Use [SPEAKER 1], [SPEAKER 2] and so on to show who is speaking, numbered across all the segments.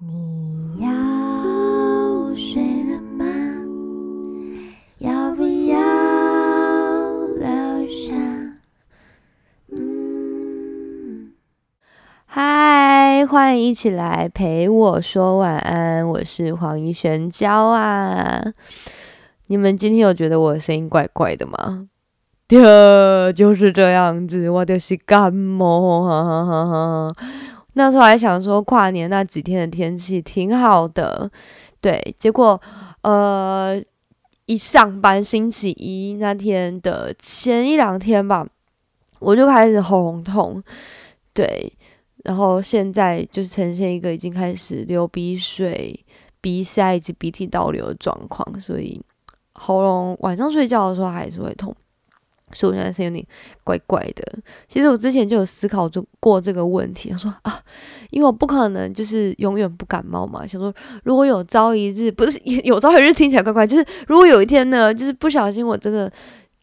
[SPEAKER 1] 你要睡了吗？要不要留下？嗯，
[SPEAKER 2] 嗨，欢迎一起来陪我说晚安，我是黄怡璇娇啊。你们今天有觉得我的声音怪怪的吗？对，就是这样子，我就是感冒，哈哈哈哈。那时候还想说跨年那几天的天气挺好的，对，结果呃一上班星期一那天的前一两天吧，我就开始喉咙痛，对，然后现在就是呈现一个已经开始流鼻水、鼻塞以及鼻涕倒流的状况，所以喉咙晚上睡觉的时候还是会痛。所以我现在是有点怪怪的。其实我之前就有思考过这个问题，说啊，因为我不可能就是永远不感冒嘛。想说如果有朝一日，不是 有朝一日听起来怪怪，就是如果有一天呢，就是不小心我真的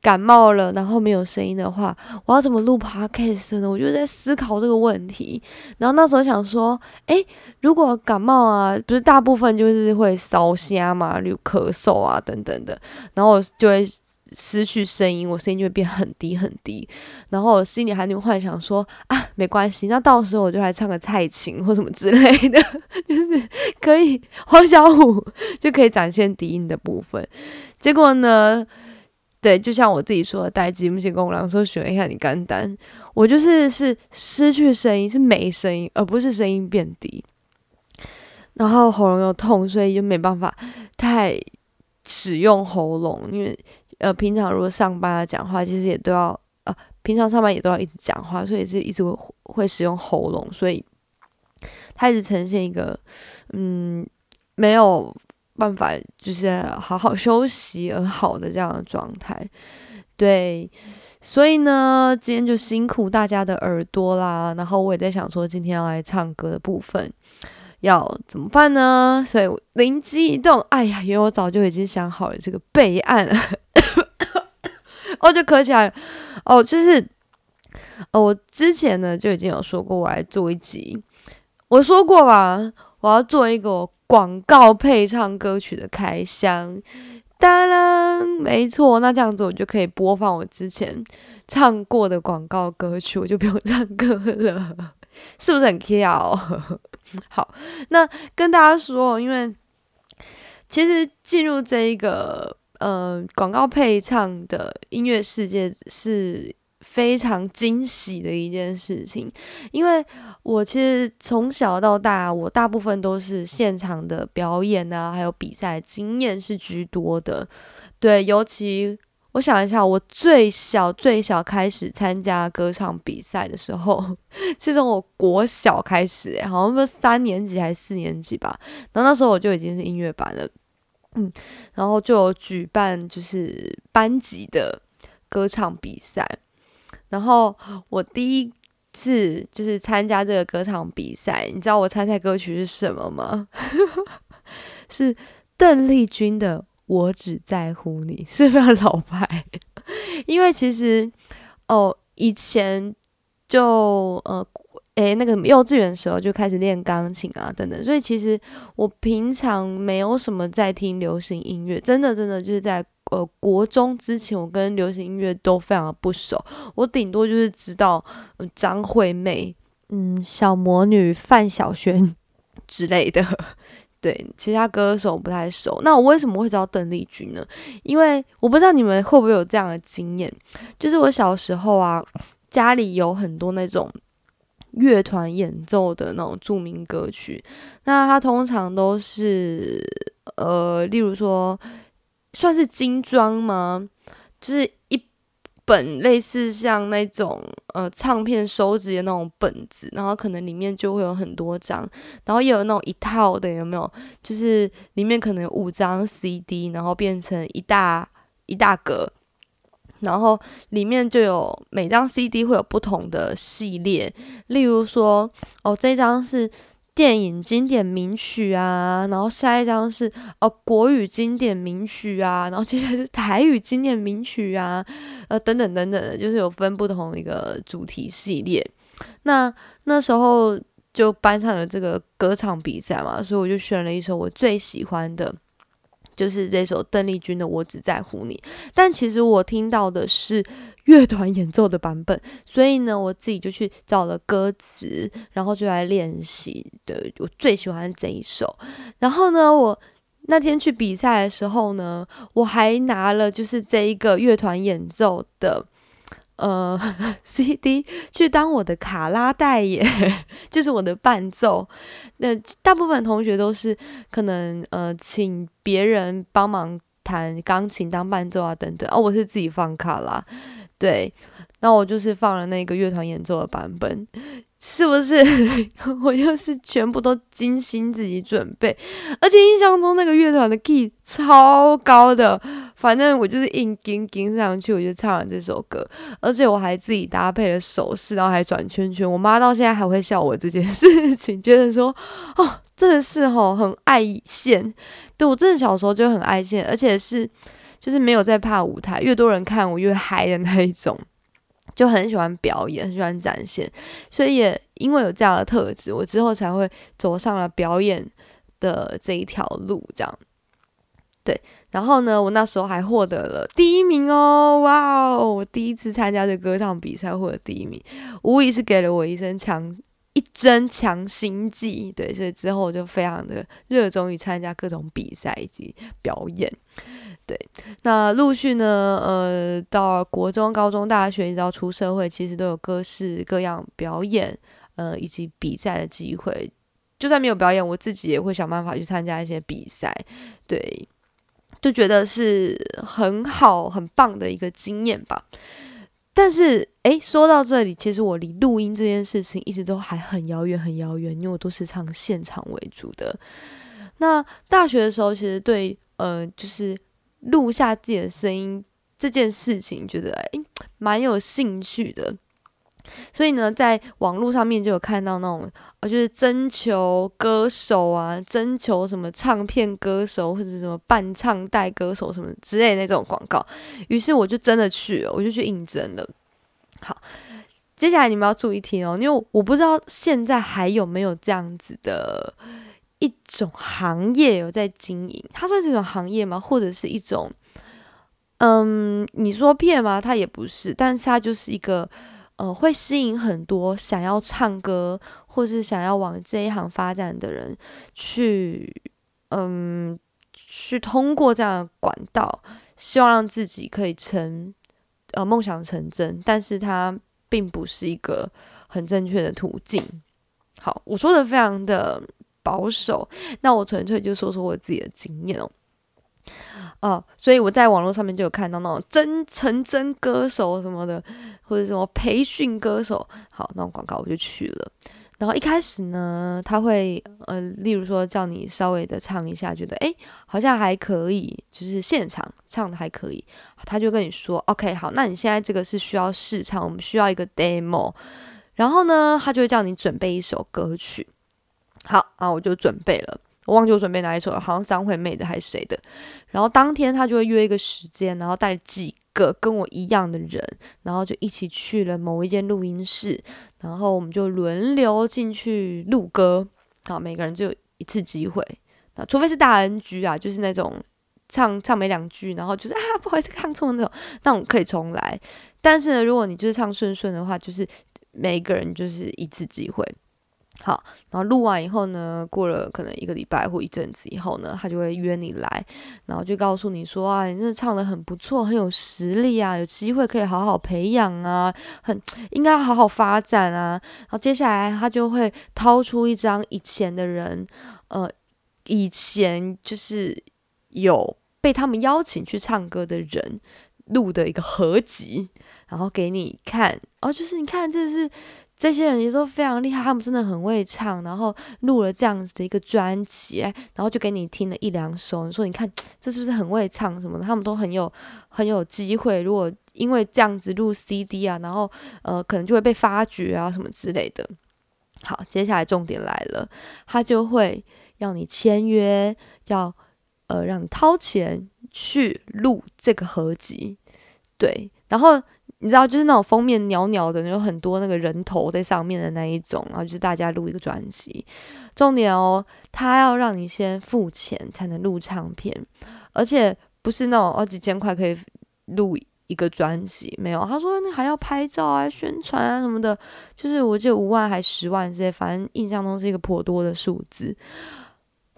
[SPEAKER 2] 感冒了，然后没有声音的话，我要怎么录 podcast 呢？我就在思考这个问题。然后那时候想说，诶，如果感冒啊，不是大部分就是会烧瞎嘛，有咳嗽啊等等的，然后就会。失去声音，我声音就会变很低很低，然后我心里还能幻想说啊，没关系，那到时候我就来唱个蔡琴或什么之类的，就是可以黄小琥就可以展现低音的部分。结果呢，对，就像我自己说的，待机不行，公狼说选一下你干单，我就是是失去声音，是没声音，而不是声音变低，然后喉咙又痛，所以就没办法太使用喉咙，因为。呃，平常如果上班啊讲话，其实也都要呃，平常上班也都要一直讲话，所以是一直会会使用喉咙，所以它一直呈现一个嗯没有办法就是好好休息而好的这样的状态。对，所以呢，今天就辛苦大家的耳朵啦。然后我也在想说，今天要来唱歌的部分要怎么办呢？所以灵机一动，哎呀，因为我早就已经想好了这个备案。哦，就咳起来哦，就是，哦，我之前呢就已经有说过，我来做一集，我说过吧，我要做一个广告配唱歌曲的开箱，当然没错，那这样子我就可以播放我之前唱过的广告歌曲，我就不用唱歌了，是不是很巧？好，那跟大家说，因为其实进入这一个。呃，广告配唱的音乐世界是非常惊喜的一件事情，因为我其实从小到大，我大部分都是现场的表演啊，还有比赛经验是居多的。对，尤其我想一下，我最小最小开始参加歌唱比赛的时候，是从我国小开始，好像是三年级还是四年级吧。然后那时候我就已经是音乐班了。嗯，然后就有举办就是班级的歌唱比赛，然后我第一次就是参加这个歌唱比赛，你知道我参赛歌曲是什么吗？是邓丽君的《我只在乎你》，是非常老牌。因为其实哦，以前就呃。诶，那个幼稚园时候就开始练钢琴啊，等等，所以其实我平常没有什么在听流行音乐，真的真的就是在呃国中之前，我跟流行音乐都非常的不熟，我顶多就是知道张惠妹、嗯小魔女范晓萱之类的，对，其他歌手不太熟。那我为什么会知道邓丽君呢？因为我不知道你们会不会有这样的经验，就是我小时候啊，家里有很多那种。乐团演奏的那种著名歌曲，那它通常都是呃，例如说算是精装吗？就是一本类似像那种呃唱片收集的那种本子，然后可能里面就会有很多张，然后也有那种一套的，有没有？就是里面可能有五张 CD，然后变成一大一大格。然后里面就有每张 CD 会有不同的系列，例如说，哦，这张是电影经典名曲啊，然后下一张是哦国语经典名曲啊，然后接下来是台语经典名曲啊，呃等等等等的，就是有分不同一个主题系列。那那时候就班上有这个歌唱比赛嘛，所以我就选了一首我最喜欢的，就是这首邓丽君的《我只在乎你》。但其实我听到的是乐团演奏的版本，所以呢，我自己就去找了歌词，然后就来练习。对我最喜欢这一首。然后呢，我那天去比赛的时候呢，我还拿了就是这一个乐团演奏的。呃，CD 去当我的卡拉代言，就是我的伴奏。那大部分同学都是可能呃，请别人帮忙弹钢琴当伴奏啊等等。哦，我是自己放卡拉，对，那我就是放了那个乐团演奏的版本。是不是 我又是全部都精心自己准备，而且印象中那个乐团的 key 超高的，反正我就是硬跟跟上去，我就唱了这首歌，而且我还自己搭配了手势，然后还转圈圈。我妈到现在还会笑我这件事情，觉得说哦，真的是吼很爱现。对我真的小时候就很爱现，而且是就是没有在怕舞台，越多人看我越嗨的那一种。就很喜欢表演，很喜欢展现，所以也因为有这样的特质，我之后才会走上了表演的这一条路。这样，对。然后呢，我那时候还获得了第一名哦，哇哦！我第一次参加这歌唱比赛获得第一名，无疑是给了我一身强一针强心剂。对，所以之后我就非常的热衷于参加各种比赛以及表演。对，那陆续呢，呃，到国中、高中、大学，一直到出社会，其实都有各式各样表演，呃，以及比赛的机会。就算没有表演，我自己也会想办法去参加一些比赛。对，就觉得是很好、很棒的一个经验吧。但是，诶，说到这里，其实我离录音这件事情一直都还很遥远、很遥远，因为我都是唱现场为主的。那大学的时候，其实对，呃，就是。录下自己的声音这件事情，觉得诶蛮有兴趣的，所以呢，在网络上面就有看到那种呃，就是征求歌手啊，征求什么唱片歌手或者什么伴唱带歌手什么之类那种广告，于是我就真的去了，我就去应征了。好，接下来你们要注意听哦，因为我不知道现在还有没有这样子的。一种行业有在经营，它算是一种行业吗？或者是一种，嗯，你说骗吗？它也不是，但是它就是一个，呃，会吸引很多想要唱歌或是想要往这一行发展的人去，嗯，去通过这样的管道，希望让自己可以成，呃，梦想成真。但是它并不是一个很正确的途径。好，我说的非常的。保守，那我纯粹就说说我自己的经验哦。哦，所以我在网络上面就有看到那种真成真歌手什么的，或者什么培训歌手，好那种广告我就去了。然后一开始呢，他会呃，例如说叫你稍微的唱一下，觉得诶好像还可以，就是现场唱的还可以，他就跟你说 OK 好，那你现在这个是需要试唱，我们需要一个 demo，然后呢，他就会叫你准备一首歌曲。好啊，我就准备了，我忘记我准备哪一首了，好像张惠妹的还是谁的。然后当天他就会约一个时间，然后带几个跟我一样的人，然后就一起去了某一间录音室，然后我们就轮流进去录歌，好，每个人就有一次机会，啊，除非是大 NG 啊，就是那种唱唱没两句，然后就是啊不好意思唱错那种，那种可以重来。但是呢，如果你就是唱顺顺的话，就是每个人就是一次机会。好，然后录完以后呢，过了可能一个礼拜或一阵子以后呢，他就会约你来，然后就告诉你说啊，你真的唱的很不错，很有实力啊，有机会可以好好培养啊，很应该好好发展啊。然后接下来他就会掏出一张以前的人，呃，以前就是有被他们邀请去唱歌的人录的一个合集，然后给你看，哦，就是你看这是。这些人也都非常厉害，他们真的很会唱，然后录了这样子的一个专辑，然后就给你听了一两首。你说，你看 这是不是很会唱什么的？他们都很有 很有机会。如果因为这样子录 CD 啊，然后呃，可能就会被发掘啊什么之类的。好，接下来重点来了，他就会要你签约，要呃让你掏钱去录这个合集，对，然后。你知道，就是那种封面袅袅的，有很多那个人头在上面的那一种，然后就是大家录一个专辑。重点哦，他要让你先付钱才能录唱片，而且不是那种哦几千块可以录一个专辑，没有。他说你还要拍照啊、宣传啊什么的，就是我记得五万还十万这些，反正印象中是一个颇多的数字。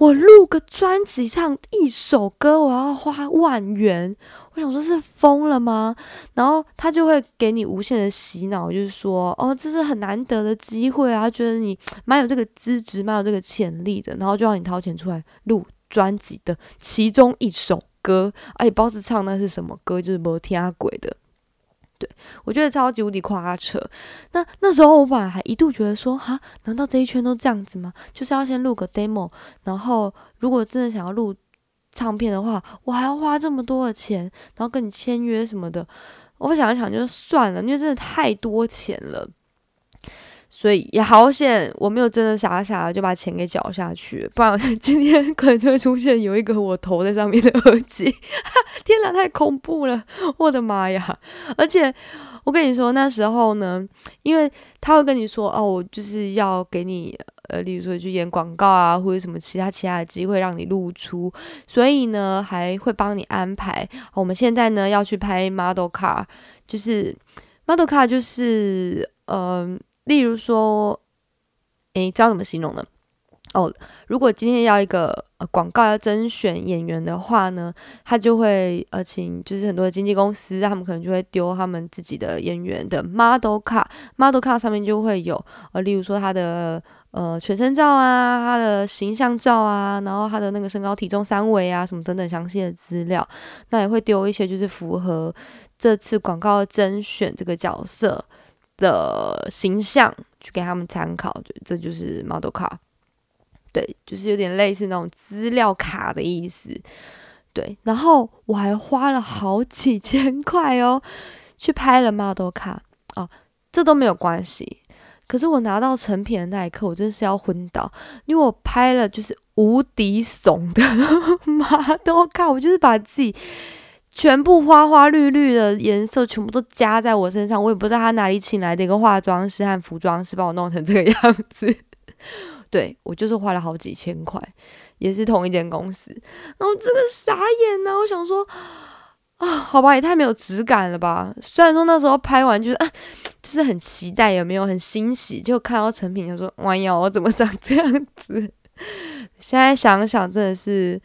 [SPEAKER 2] 我录个专辑唱一首歌，我要花万元，我想说是疯了吗？然后他就会给你无限的洗脑，就是说哦，这是很难得的机会啊，觉得你蛮有这个资质，蛮有这个潜力的，然后就让你掏钱出来录专辑的其中一首歌，而且包子唱那是什么歌，就是没听鬼的。我觉得超级无敌夸扯。那那时候我本来还一度觉得说，哈，难道这一圈都这样子吗？就是要先录个 demo，然后如果真的想要录唱片的话，我还要花这么多的钱，然后跟你签约什么的。我想一想，就算了，因为真的太多钱了。所以也好险，我没有真的傻傻的就把钱给缴下去，不然 今天可能就会出现有一个我头在上面的耳机。天哪，太恐怖了！我的妈呀！而且我跟你说，那时候呢，因为他会跟你说，哦，我就是要给你，呃，例如说去演广告啊，或者什么其他其他的机会让你露出，所以呢，还会帮你安排。我们现在呢要去拍 model car，就是 model car，就是嗯。例如说，诶，知道怎么形容呢？哦，如果今天要一个呃广告要甄选演员的话呢，他就会呃请，就是很多的经纪公司，他们可能就会丢他们自己的演员的 model 卡，model 卡上面就会有呃，例如说他的呃全身照啊，他的形象照啊，然后他的那个身高体重三围啊，什么等等详细的资料，那也会丢一些就是符合这次广告甄选这个角色。的形象去给他们参考，就这就是 model 卡，对，就是有点类似那种资料卡的意思，对。然后我还花了好几千块哦，去拍了 model 卡哦，这都没有关系。可是我拿到成品的那一刻，我真是要昏倒，因为我拍了就是无敌怂的 model 卡，我就是把自己。全部花花绿绿的颜色全部都加在我身上，我也不知道他哪里请来的一个化妆师和服装师，把我弄成这个样子。对我就是花了好几千块，也是同一间公司，然后真的傻眼呐！我想说啊，好吧，也太没有质感了吧。虽然说那时候拍完就是啊，就是很期待，有没有很欣喜，就看到成品就说：“哇呀，我怎么长这样子？”现在想想，真的是。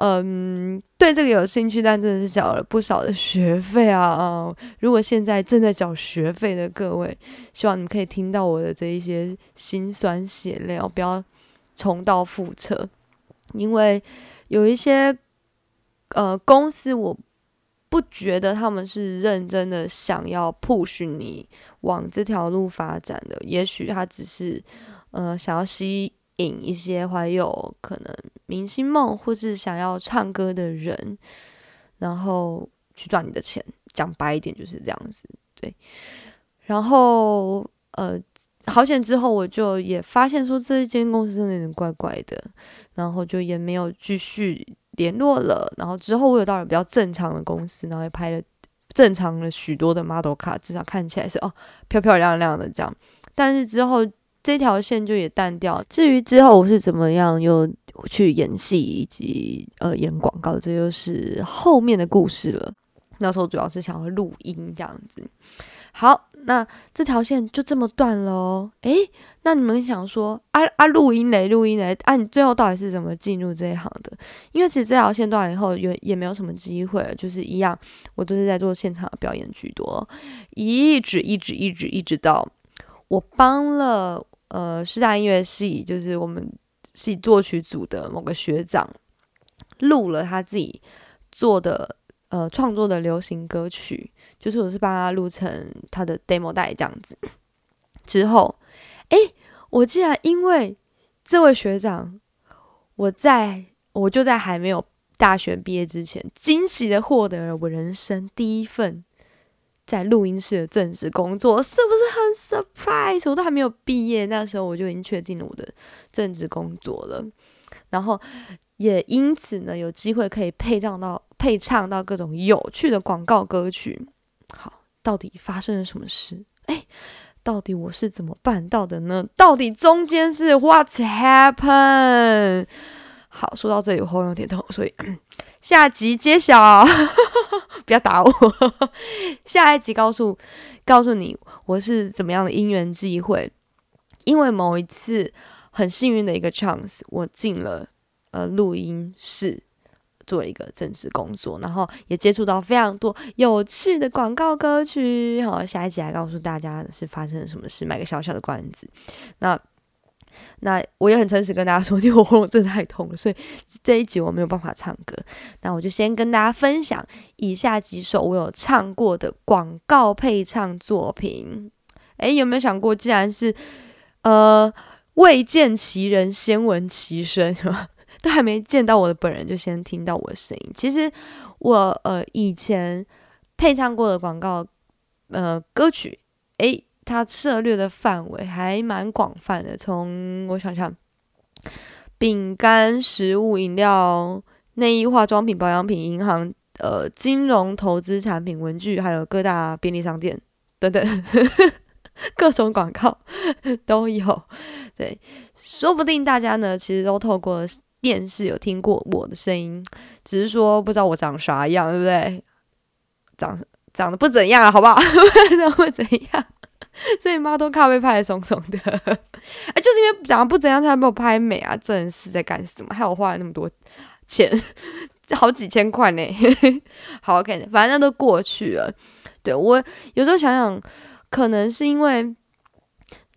[SPEAKER 2] 嗯，对这个有兴趣，但真的是缴了不少的学费啊啊！如果现在正在缴学费的各位，希望你们可以听到我的这一些心酸血泪，不要重蹈覆辙。因为有一些呃公司，我不觉得他们是认真的想要 push 你往这条路发展的，也许他只是呃想要吸。引一些怀有可能明星梦或是想要唱歌的人，然后去赚你的钱。讲白一点就是这样子，对。然后呃，好险之后我就也发现说这间公司真的有点怪怪的，然后就也没有继续联络了。然后之后我有到了比较正常的公司，然后也拍了正常的许多的 model 卡，至少看起来是哦漂漂亮亮的这样。但是之后。这条线就也淡掉。至于之后我是怎么样又去演戏以及呃演广告，这就是后面的故事了。那时候主要是想要录音这样子。好，那这条线就这么断了哦。诶，那你们想说啊啊录音嘞，录音嘞啊，你最后到底是怎么进入这一行的？因为其实这条线断了以后，也也没有什么机会了，就是一样，我都是在做现场表演居多，一直一直一直一直到我帮了。呃，师大音乐系就是我们系作曲组的某个学长录了他自己做的呃创作的流行歌曲，就是我是帮他录成他的 demo 带这样子。之后，哎，我竟然因为这位学长，我在我就在还没有大学毕业之前，惊喜的获得了我人生第一份。在录音室的正式工作是不是很 surprise？我都还没有毕业，那时候我就已经确定了我的正职工作了，然后也因此呢有机会可以配唱到配唱到各种有趣的广告歌曲。好，到底发生了什么事？哎，到底我是怎么办到的呢？到底中间是 What's happened？好，说到这里，我喉咙有点痛，所以 下集揭晓，不要打我。下一集告诉告诉你我是怎么样的因缘际会，因为某一次很幸运的一个 chance，我进了呃录音室。做一个正式工作，然后也接触到非常多有趣的广告歌曲。好，下一集来告诉大家是发生了什么事，卖个小小的关子。那那我也很诚实跟大家说，因为我喉咙真的太痛了，所以这一集我没有办法唱歌。那我就先跟大家分享以下几首我有唱过的广告配唱作品。诶，有没有想过，既然是呃未见其人，先闻其声，是吧？都还没见到我的本人，就先听到我的声音。其实我呃以前配唱过的广告呃歌曲，诶，它涉猎的范围还蛮广泛的。从我想想，饼干、食物、饮料、内衣、化妆品、保养品、银行、呃金融投资产品、文具，还有各大便利商店等等，各种广告 都有。对，说不定大家呢，其实都透过。电视有听过我的声音，只是说不知道我长啥样，对不对？长长得不怎样啊，好不好？长 不怎样，所以妈都咖啡拍的松松的，哎，就是因为长得不怎样才没有拍美啊！真是在干什么？害我花了那么多钱，好几千块呢。好，OK，反正那都过去了。对我有时候想想，可能是因为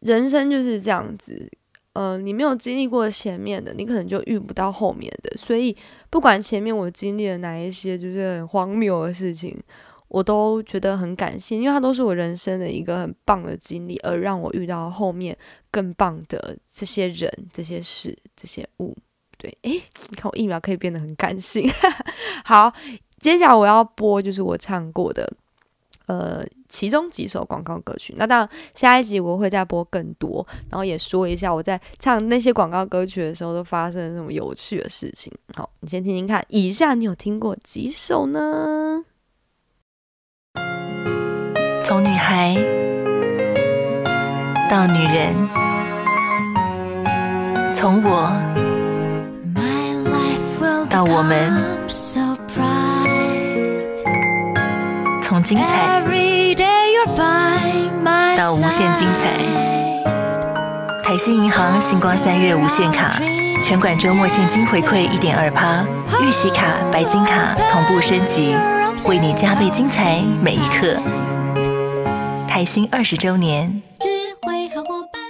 [SPEAKER 2] 人生就是这样子。呃，你没有经历过前面的，你可能就遇不到后面的。所以，不管前面我经历了哪一些就是很荒谬的事情，我都觉得很感谢，因为它都是我人生的一个很棒的经历，而让我遇到后面更棒的这些人、这些事、这些物。对，诶，你看我一秒可以变得很感性。好，接下来我要播就是我唱过的。呃，其中几首广告歌曲，那当然下一集我会再播更多，然后也说一下我在唱那些广告歌曲的时候都发生了什么有趣的事情。好，你先听听看，以下你有听过几首呢？
[SPEAKER 3] 从女孩到女人，从我到我们。从精彩到无限精彩，台新银行星光三月无限卡，全馆周末现金回馈一点二趴，预习卡、白金卡同步升级，为你加倍精彩每一刻。开心二十周年。智慧好伙伴。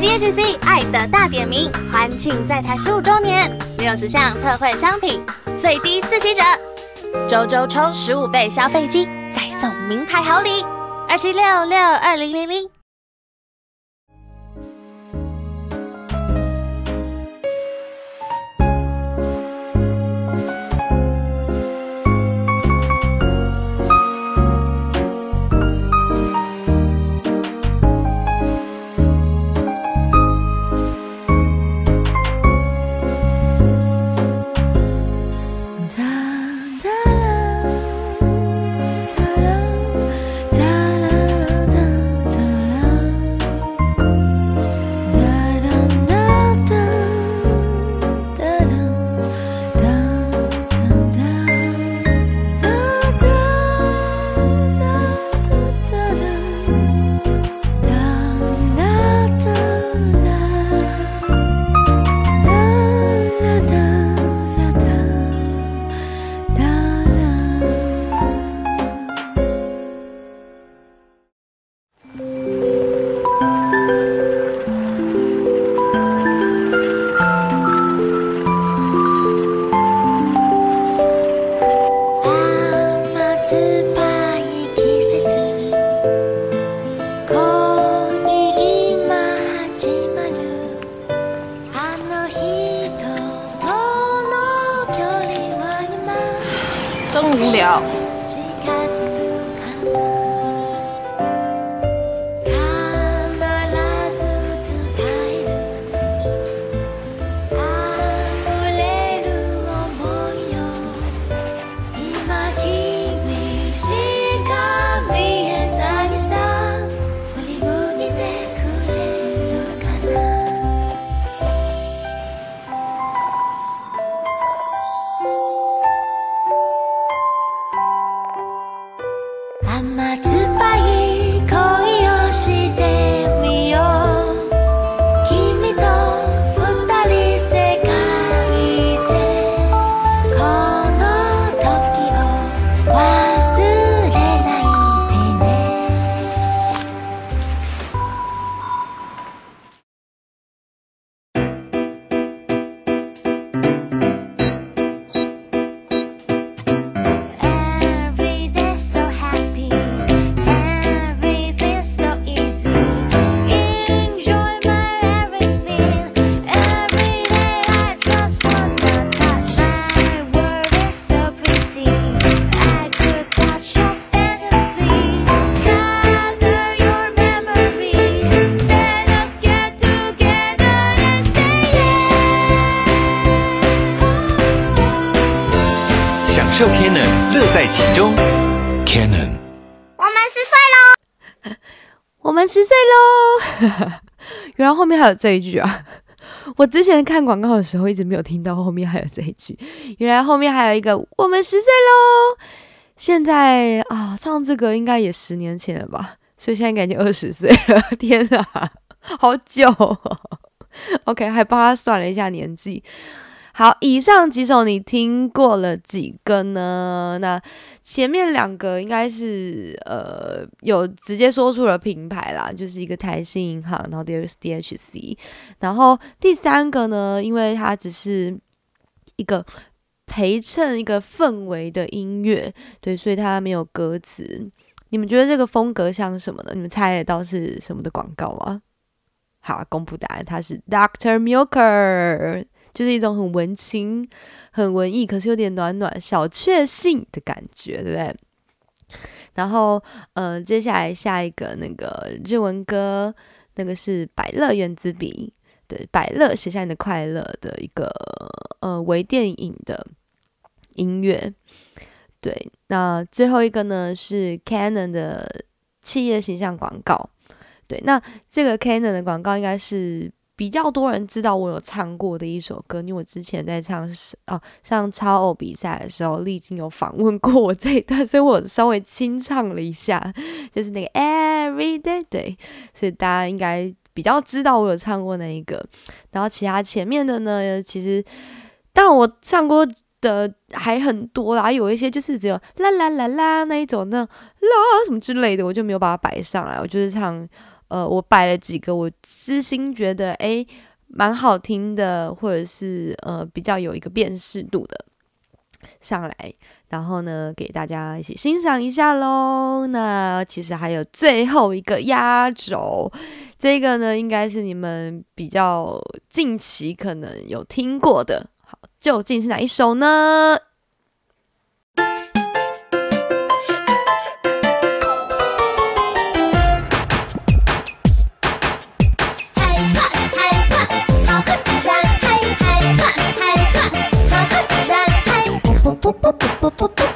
[SPEAKER 4] H C 爱的大点名，欢庆在台十五周年，六十项特惠商品，最低四七折，周周抽十五倍消费金，再送名牌好礼，二七六六二零零零。
[SPEAKER 2] 原来后面还有这一句啊！我之前看广告的时候一直没有听到后面还有这一句，原来后面还有一个“我们十岁喽”。现在啊，唱这个应该也十年前了吧？所以现在应该已经二十岁了。天啊，好久！OK，还帮他算了一下年纪。好，以上几首你听过了几个呢？那前面两个应该是呃有直接说出了品牌啦，就是一个台新银行，然后第二个是 DHC，然后第三个呢，因为它只是一个陪衬一个氛围的音乐，对，所以它没有歌词。你们觉得这个风格像什么呢？你们猜得到是什么的广告吗？好，公布答案，它是 Doctor Milker。就是一种很文青、很文艺，可是有点暖暖、小确幸的感觉，对不对？然后，呃，接下来下一个那个日文歌，那个是百乐原子笔，对，百乐写下你的快乐的一个呃微电影的音乐，对。那最后一个呢是 Canon 的企业形象广告，对。那这个 Canon 的广告应该是。比较多人知道我有唱过的一首歌，因为我之前在唱哦，上超偶比赛的时候，丽晶有访问过我这一段，所以我稍微清唱了一下，就是那个 Every Day Day，所以大家应该比较知道我有唱过那一个。然后其他前面的呢，其实当然我唱过的还很多啦，有一些就是只有啦啦啦啦那一种，那啦什么之类的，我就没有把它摆上来，我就是唱。呃，我摆了几个，我私心觉得诶蛮好听的，或者是呃比较有一个辨识度的上来，然后呢给大家一起欣赏一下喽。那其实还有最后一个压轴，这个呢应该是你们比较近期可能有听过的，好，究竟是哪一首呢？
[SPEAKER 1] 自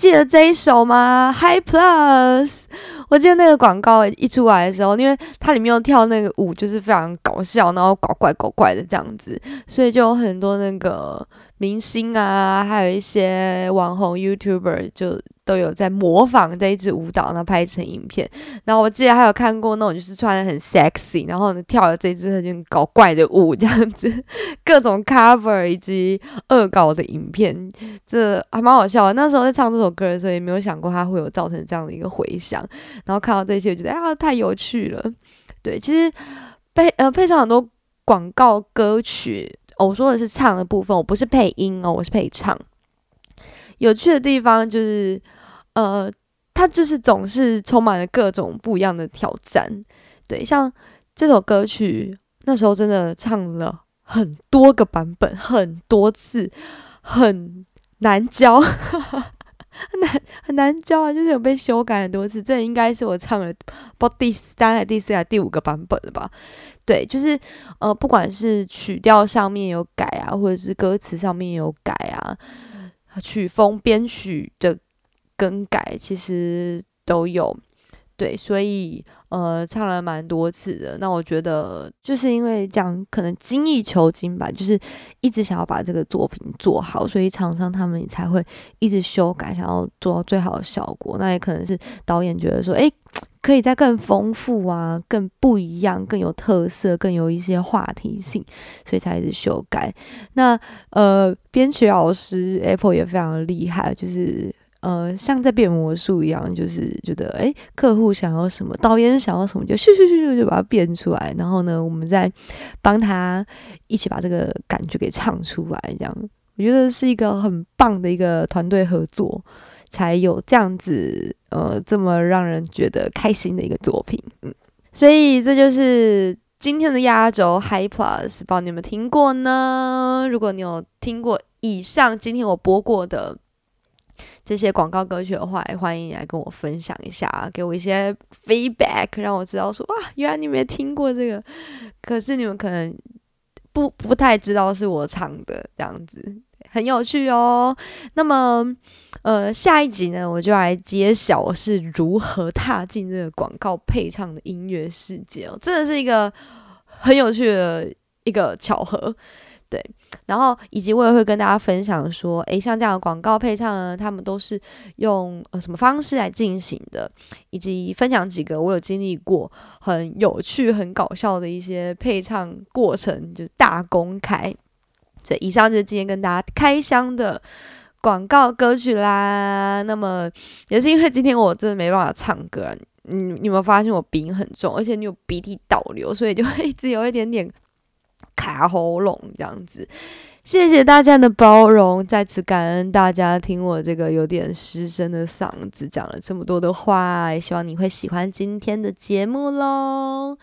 [SPEAKER 2] 记得这一首吗？High Plus，我记得那个广告一出来的时候，因为它里面有跳那个舞，就是非常搞笑，然后搞怪搞怪的这样子，所以就有很多那个。明星啊，还有一些网红 YouTuber 就都有在模仿这一支舞蹈，然后拍成影片。然后我记得还有看过那种就是穿的很 sexy，然后呢跳了这支就搞怪的舞这样子，各种 cover 以及恶搞的影片，这还蛮好笑的。那时候在唱这首歌的时候，也没有想过它会有造成这样的一个回响。然后看到这些，我觉得啊太有趣了。对，其实配呃配上很多广告歌曲。我说的是唱的部分，我不是配音哦，我是配唱。有趣的地方就是，呃，它就是总是充满了各种不一样的挑战。对，像这首歌曲，那时候真的唱了很多个版本，很多次，很难教，很难很难教啊！就是有被修改很多次，这应该是我唱了不第三、还第四、还第五个版本了吧。对，就是呃，不管是曲调上面有改啊，或者是歌词上面有改啊，曲风编曲的更改，其实都有。对，所以呃，唱了蛮多次的。那我觉得，就是因为这样，可能精益求精吧，就是一直想要把这个作品做好，所以厂商他们才会一直修改，想要做到最好的效果。那也可能是导演觉得说，哎。可以再更丰富啊，更不一样，更有特色，更有一些话题性，所以才一直修改。那呃，编曲老师 Apple 也非常厉害，就是呃，像在变魔术一样，就是觉得诶，客户想要什么，导演想要什么，就咻咻咻咻就把它变出来，然后呢，我们再帮他一起把这个感觉给唱出来，这样我觉得是一个很棒的一个团队合作。才有这样子，呃，这么让人觉得开心的一个作品，嗯，所以这就是今天的压轴 High Plus，不知道你有没有听过呢？如果你有听过以上今天我播过的这些广告歌曲的话，也欢迎你来跟我分享一下，给我一些 feedback，让我知道说哇，原来你没听过这个，可是你们可能不不太知道是我唱的，这样子很有趣哦。那么。呃，下一集呢，我就来揭晓我是如何踏进这个广告配唱的音乐世界哦，真的是一个很有趣的一个巧合，对。然后以及我也会跟大家分享说，诶，像这样的广告配唱呢，他们都是用呃什么方式来进行的，以及分享几个我有经历过很有趣、很搞笑的一些配唱过程，就是大公开。所以以上就是今天跟大家开箱的。广告歌曲啦，那么也是因为今天我真的没办法唱歌，你你有没有发现我鼻音很重，而且你有鼻涕倒流，所以就会一直有一点点卡喉咙这样子。谢谢大家的包容，再次感恩大家听我这个有点失声的嗓子讲了这么多的话，也希望你会喜欢今天的节目喽。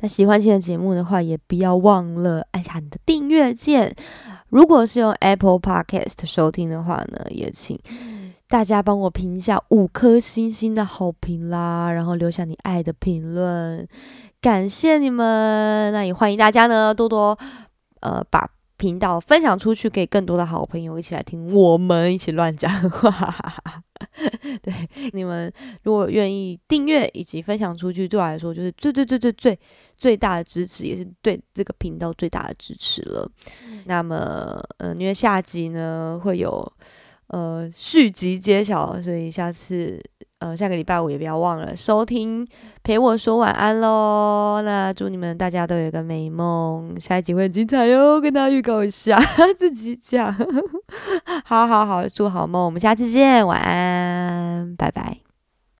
[SPEAKER 2] 那喜欢今天的节目的话，也不要忘了按下你的订阅键。如果是用 Apple Podcast 收听的话呢，也请大家帮我评一下五颗星星的好评啦，然后留下你爱的评论，感谢你们。那也欢迎大家呢多多呃把频道分享出去，给更多的好朋友一起来听我们一起乱讲话。对，你们如果愿意订阅以及分享出去，对我来说就是最最最最最最大的支持，也是对这个频道最大的支持了。那么，嗯，因为下集呢会有呃续集揭晓，所以下次呃下个礼拜五也不要忘了收听，陪我说晚安喽。那祝你们大家都有个美梦，下一集会很精彩哟，跟大家预告一下，自己讲。好好好，祝好梦，我们下次见，晚安，拜拜。